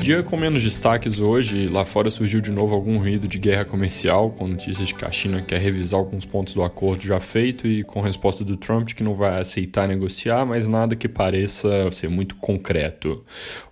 Dia com menos destaques hoje, lá fora surgiu de novo algum ruído de guerra comercial, com notícias de que a China quer revisar alguns pontos do acordo já feito e com resposta do Trump de que não vai aceitar negociar, mas nada que pareça ser muito concreto.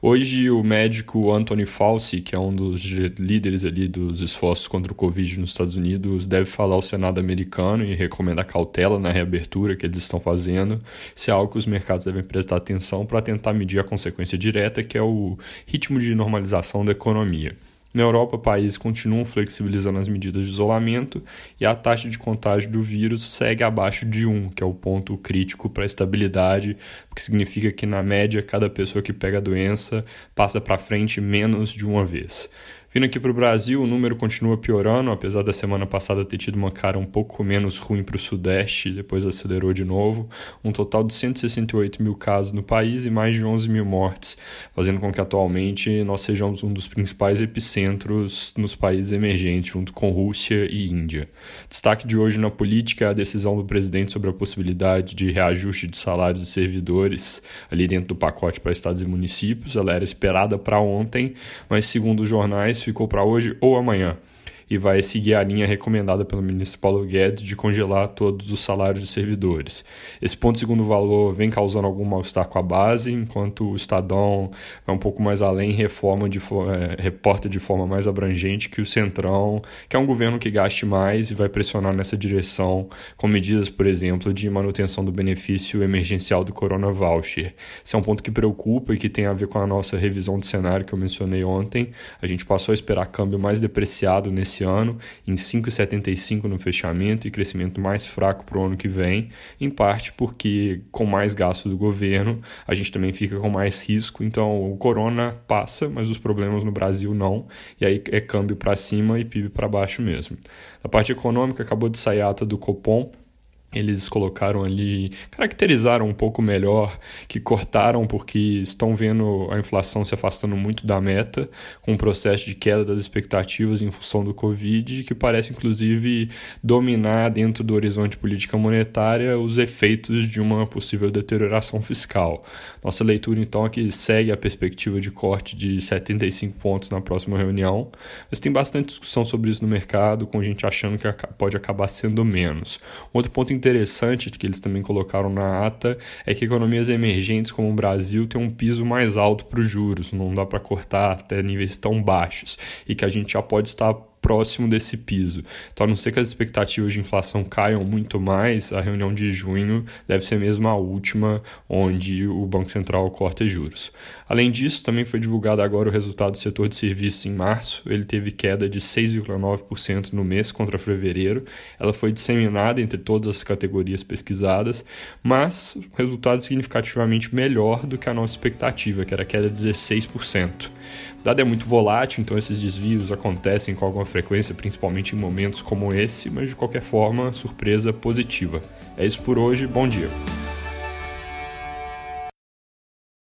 Hoje, o médico Anthony Fauci, que é um dos líderes ali dos esforços contra o Covid nos Estados Unidos, deve falar ao Senado americano e recomendar cautela na reabertura que eles estão fazendo. Isso é algo que os mercados devem prestar atenção para tentar medir a consequência direta, que é o ritmo de normalização da economia. Na Europa, países continuam flexibilizando as medidas de isolamento e a taxa de contágio do vírus segue abaixo de 1, que é o ponto crítico para a estabilidade, que significa que, na média, cada pessoa que pega a doença passa para frente menos de uma vez. Vindo aqui para o Brasil, o número continua piorando, apesar da semana passada ter tido uma cara um pouco menos ruim para o Sudeste, depois acelerou de novo. Um total de 168 mil casos no país e mais de 11 mil mortes, fazendo com que atualmente nós sejamos um dos principais epicentros nos países emergentes, junto com Rússia e Índia. Destaque de hoje na política é a decisão do presidente sobre a possibilidade de reajuste de salários de servidores ali dentro do pacote para estados e municípios. Ela era esperada para ontem, mas segundo os jornais ficou para hoje ou amanhã e vai seguir a linha recomendada pelo ministro Paulo Guedes de congelar todos os salários dos servidores. Esse ponto segundo valor vem causando algum mal-estar com a base, enquanto o Estadão vai um pouco mais além e reforma de, é, reporta de forma mais abrangente que o Centrão, que é um governo que gaste mais e vai pressionar nessa direção com medidas, por exemplo, de manutenção do benefício emergencial do Corona Voucher. Esse é um ponto que preocupa e que tem a ver com a nossa revisão de cenário que eu mencionei ontem. A gente passou a esperar câmbio mais depreciado nesse esse ano, em 5,75 no fechamento e crescimento mais fraco para o ano que vem, em parte porque com mais gasto do governo, a gente também fica com mais risco, então o corona passa, mas os problemas no Brasil não, e aí é câmbio para cima e PIB para baixo mesmo. Na parte econômica, acabou de sair a ata do Copom, eles colocaram ali, caracterizaram um pouco melhor, que cortaram porque estão vendo a inflação se afastando muito da meta, com um processo de queda das expectativas em função do Covid, que parece inclusive dominar dentro do horizonte política monetária os efeitos de uma possível deterioração fiscal. Nossa leitura então é que segue a perspectiva de corte de 75 pontos na próxima reunião, mas tem bastante discussão sobre isso no mercado, com gente achando que pode acabar sendo menos. Outro ponto interessante que eles também colocaram na ata é que economias emergentes como o Brasil têm um piso mais alto para os juros, não dá para cortar até níveis tão baixos e que a gente já pode estar próximo desse piso. Então, a não ser que as expectativas de inflação caiam muito mais, a reunião de junho deve ser mesmo a última onde o Banco Central corta juros. Além disso, também foi divulgado agora o resultado do setor de serviços em março. Ele teve queda de 6,9% no mês contra fevereiro. Ela foi disseminada entre todas as categorias pesquisadas, mas resultado significativamente melhor do que a nossa expectativa, que era queda de 16%. Dado é muito volátil, então esses desvios acontecem com alguma frequência, principalmente em momentos como esse, mas de qualquer forma, surpresa positiva. É isso por hoje, bom dia.